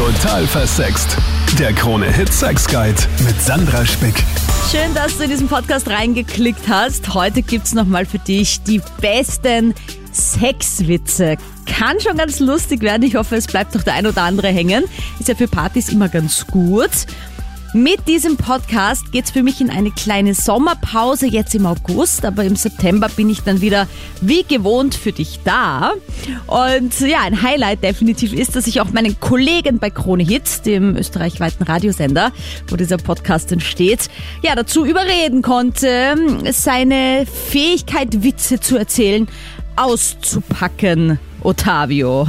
Total versext. Der Krone-Hit Sex Guide mit Sandra Spick. Schön, dass du in diesen Podcast reingeklickt hast. Heute gibt's nochmal für dich die besten Sexwitze. Kann schon ganz lustig werden. Ich hoffe, es bleibt doch der ein oder andere hängen. Ist ja für Partys immer ganz gut. Mit diesem Podcast geht's für mich in eine kleine Sommerpause jetzt im August, aber im September bin ich dann wieder wie gewohnt für dich da. Und ja, ein Highlight definitiv ist, dass ich auch meinen Kollegen bei Krone Hit, dem österreichweiten Radiosender, wo dieser Podcast entsteht, ja, dazu überreden konnte, seine Fähigkeit, Witze zu erzählen, auszupacken. Otavio.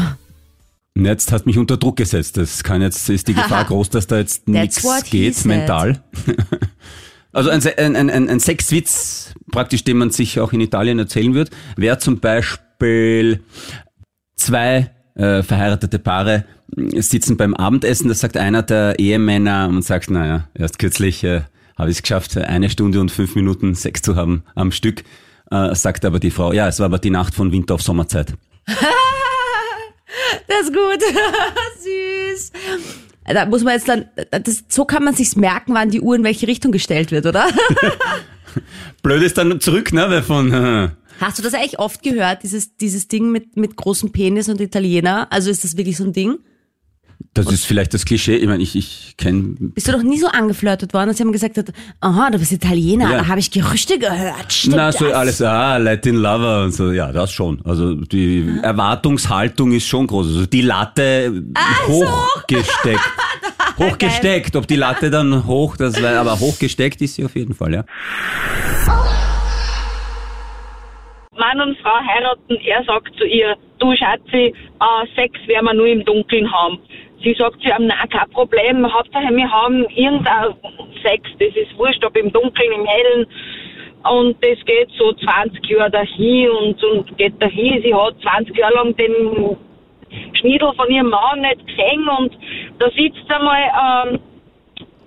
Jetzt hast du mich unter Druck gesetzt. Das kann jetzt, ist die Gefahr groß, dass da jetzt nichts geht mental. Also ein, ein, ein, ein, Sexwitz, praktisch, den man sich auch in Italien erzählen wird, wäre zum Beispiel zwei äh, verheiratete Paare äh, sitzen beim Abendessen, da sagt einer der Ehemänner und sagt, naja, erst kürzlich äh, habe ich es geschafft, eine Stunde und fünf Minuten Sex zu haben am Stück, äh, sagt aber die Frau, ja, es war aber die Nacht von Winter auf Sommerzeit. Das ist gut. Süß. Da muss man jetzt dann, das, so kann man sich's merken, wann die Uhr in welche Richtung gestellt wird, oder? Blöd ist dann zurück, ne, weil von, äh, Hast du das eigentlich oft gehört, dieses, dieses Ding mit, mit großem Penis und Italiener? Also ist das wirklich so ein Ding? Das ist vielleicht das Klischee. Ich meine, ich, ich kenne. Bist du doch nie so angeflirtet worden, dass jemand gesagt hat, aha, du bist Italiener, Ja. da habe ich Gerüchte gehört. Stimmt Na, so das? alles, ah, Latin Lover und so, ja, das schon. Also die Erwartungshaltung ist schon groß. Also die Latte hochgesteckt. hochgesteckt. Ob die Latte dann hoch, das war, aber hochgesteckt ist sie auf jeden Fall, ja. Mann und Frau heiraten, er sagt zu ihr, du Schatzi, äh, Sex werden wir nur im Dunkeln haben. Sie sagt zu ihm, nein, kein Problem, Hauptsache wir haben irgendein Sex, das ist wurscht, ob im Dunkeln, im Hellen. Und das geht so 20 Jahre dahin und, und geht dahin. Sie hat 20 Jahre lang den Schniedel von ihrem Mann nicht gesehen und da sitzt sie einmal ähm,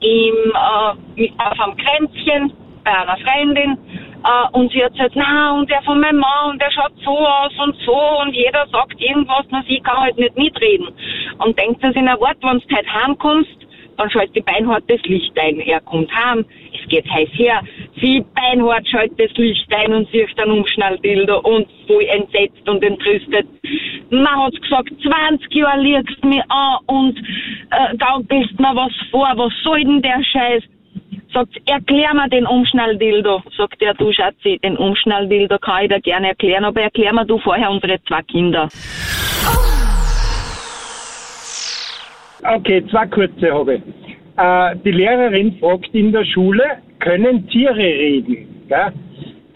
im, äh, auf einem Kränzchen bei einer Freundin äh, und sie hat gesagt, na und der von meinem Mann und der schaut so aus und so und jeder sagt irgendwas, nur sie kann halt nicht mitreden. Und denkt sie sich, na wart, wenn du heute heimkommst, dann schaltet die Beinhard das Licht ein. Er kommt heim, es geht heiß her. Sie Beinhard schaltet das Licht ein und sieht dann Umschnalldildo und voll entsetzt und entrüstet. Man hat gesagt, 20 Jahre liegst du mich an und äh, gaukelst mir was vor. Was soll denn der Scheiß? Sagt, erklär mir den Umschnalldildo. Sagt er, du Schatzi, den Umschnalldildo kann ich dir gerne erklären, aber erklär mir du vorher unsere zwei Kinder. Okay, zwei kurze habe ich. Äh, die Lehrerin fragt in der Schule, können Tiere reden?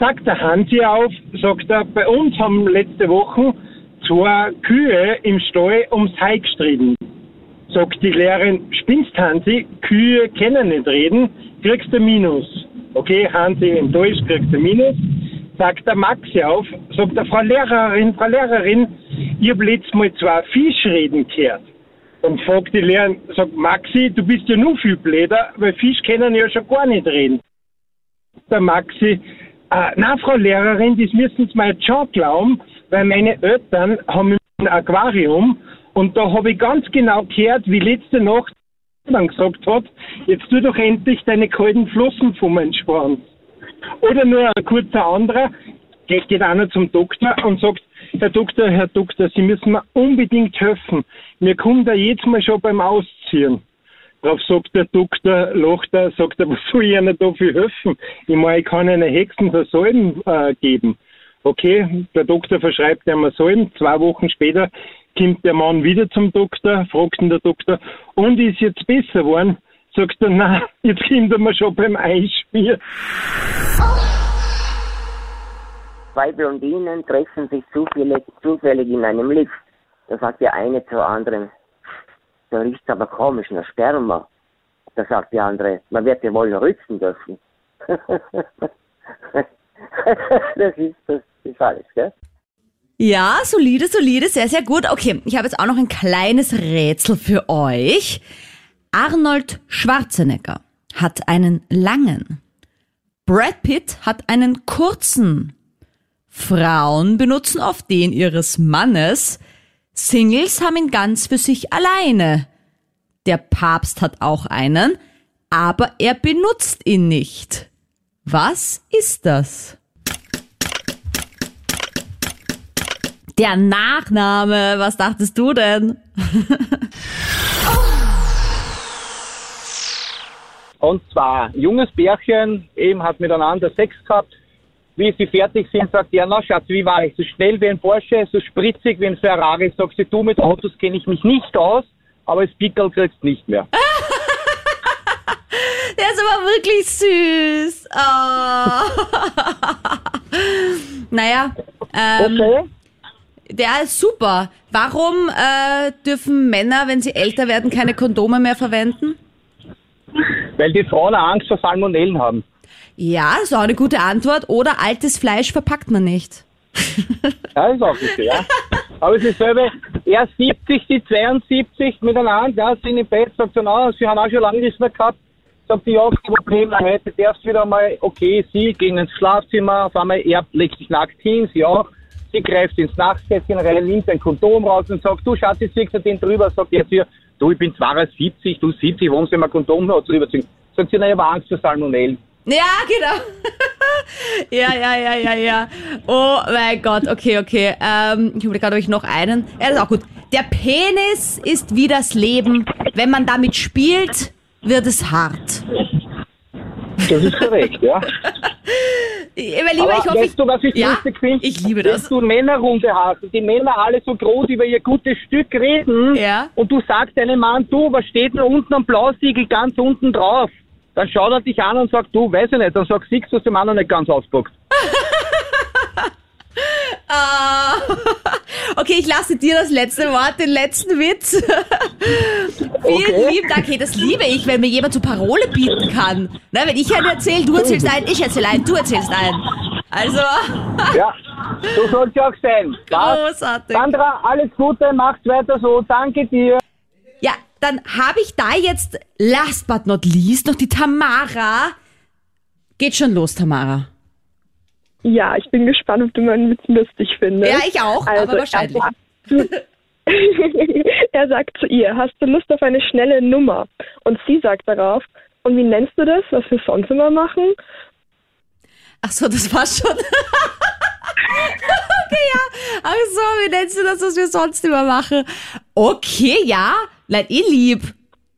Sagt der Hansi auf, sagt er, bei uns haben letzte Woche zwei Kühe im Stall ums Hai gestritten. Sagt die Lehrerin, spinnst Hansi, Kühe können nicht reden, kriegst du Minus. Okay, Hansi enttäuscht, kriegst du Minus. Sagt der Maxi auf, sagt der Frau Lehrerin, Frau Lehrerin, ich hab letztes Mal zwei Fischreden gehört. Dann fragt die Lehrerin, sagt Maxi, du bist ja nur viel blöder, weil Fisch können ja schon gar nicht reden. Der Maxi, äh, na Frau Lehrerin, das müssen Sie jetzt schon glauben, weil meine Eltern haben ein Aquarium und da habe ich ganz genau gehört, wie letzte Nacht dann gesagt hat, jetzt tu doch endlich deine kalten Flossen vom Schwanz. Oder nur ein kurzer anderer, geht, geht einer zum Doktor und sagt, Herr Doktor, Herr Doktor, Sie müssen mir unbedingt helfen. Mir kommt da jetzt mal schon beim Ausziehen. Darauf sagt der Doktor, lacht er, sagt er, was soll ich Ihnen dafür helfen? Ich meine, ich kann eine Hexenversalben äh, geben. Okay, der Doktor verschreibt ihm Salben. Zwei Wochen später kommt der Mann wieder zum Doktor, fragt ihn der Doktor, und ist jetzt besser geworden? Sagt er, na, jetzt kommt er mir schon beim Einschmieren. Zwei Blondinen treffen sich zufällig, zufällig in einem Lift. Da sagt die eine zur anderen, da riecht aber komisch nach Sperma. Da sagt die andere, man wird ja wohl rüsten dürfen. das ist das ist alles, gell? Ja, solide, solide, sehr, sehr gut. Okay, ich habe jetzt auch noch ein kleines Rätsel für euch. Arnold Schwarzenegger hat einen langen. Brad Pitt hat einen kurzen. Frauen benutzen oft den ihres Mannes. Singles haben ihn ganz für sich alleine. Der Papst hat auch einen, aber er benutzt ihn nicht. Was ist das? Der Nachname, was dachtest du denn? Und zwar, junges Bärchen, eben hat miteinander Sex gehabt. Wie sie fertig sind, sagt er, na Schatz, wie war ich? So schnell wie ein Porsche, so spritzig wie ein Ferrari. Sagt sie, du, mit Autos kenne ich mich nicht aus, aber das Pickel kriegst nicht mehr. Der ist aber wirklich süß. Oh. naja, ähm, Okay? Der ist super. Warum äh, dürfen Männer, wenn sie älter werden, keine Kondome mehr verwenden? Weil die Frauen Angst vor Salmonellen haben. Ja, das ist auch eine gute Antwort. Oder altes Fleisch verpackt man nicht. Ja, ist auch okay, ja. Aber es ist selber, er 70, die 72 miteinander, ja, sind im Bett, sagt sie, na, sie haben auch schon lange nichts mehr gehabt. Sagt die, ja, kein Problem, heute darfst du wieder mal, okay, sie gehen ins Schlafzimmer, auf einmal, er legt sich nackt hin, sie auch. Sie greift ins Nachtkästchen rein, nimmt ein Kondom raus und sagt, du Schatz, jetzt ziehst den drüber, sagt er zu ihr, du, ich bin 72, du 70, warum soll man Kondom noch drüber ziehen? Sagt sie, na, ich habe Angst vor Salmonellen. Ja, genau. ja, ja, ja, ja, ja. Oh mein Gott, okay, okay. Ähm, ich überlege gerade, ob ich noch einen. Ja, ist auch gut. Der Penis ist wie das Leben. Wenn man damit spielt, wird es hart. Das ist korrekt, ja. Ich- Mein Lieber, Aber ich hoffe, weißt du, was ich ja, lustig finde? ich liebe Dass das. du Männerrunde hast und die Männer alle so groß über ihr gutes Stück reden Ja. und du sagst deinem Mann, du, was steht denn unten am Blausiegel ganz unten drauf? Dann schaut er dich an und sagt, du, weiß ich nicht. Dann sagst du, siehst du, dass der Mann noch nicht ganz auspackt. Ah. Okay, ich lasse dir das letzte Wort, den letzten Witz. Vielen Okay. lieben Dank. Hey, das liebe ich, wenn mir jemand so Parole bieten kann. Na, wenn ich einen erzähle, du erzählst einen, ich erzähle einen, du erzählst einen. Also, Ja, so soll es ja auch sein. Großartig. Sandra, alles Gute, macht weiter so. Danke dir. Ja, dann habe ich da jetzt, last but not least, noch die Tamara. Geht schon los, Tamara. Ja, ich bin gespannt, ob du meinen Witz lustig findest. Ja, ich auch, Also, aber wahrscheinlich. Er sagt, er sagt zu ihr, hast du Lust auf eine schnelle Nummer? Und sie sagt darauf, und wie nennst du das, was wir sonst immer machen? Ach so, das war schon. okay, ja. Ach so, wie nennst du das, was wir sonst immer machen? Okay, ja. Nein, eh lieb.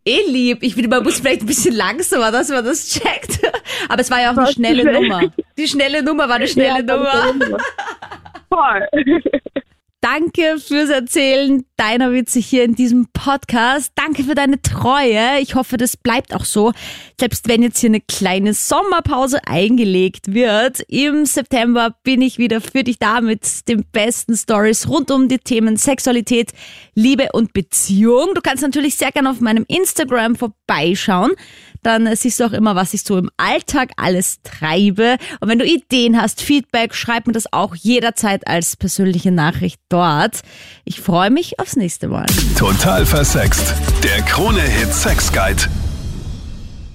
Eh lieb. Ich finde, man muss vielleicht ein bisschen langsamer, dass man das checkt. Aber es war ja auch eine schnelle schnell. Nummer. Die schnelle Nummer war eine schnelle Ja, Nummer. Voll. Danke fürs Erzählen deiner Witze hier in diesem Podcast. Danke für deine Treue. Ich hoffe, das bleibt auch so. Selbst wenn jetzt hier eine kleine Sommerpause eingelegt wird. Im September bin ich wieder für dich da mit den besten Stories rund um die Themen Sexualität, Liebe und Beziehung. Du kannst natürlich sehr gerne auf meinem Instagram vorbeischauen. Dann siehst du auch immer, was ich so im Alltag alles treibe. Und wenn du Ideen hast, Feedback, schreib mir das auch jederzeit als persönliche Nachricht dort. Ich freue mich aufs nächste Mal. Total versext. Der Krone-Hit Sex Guide.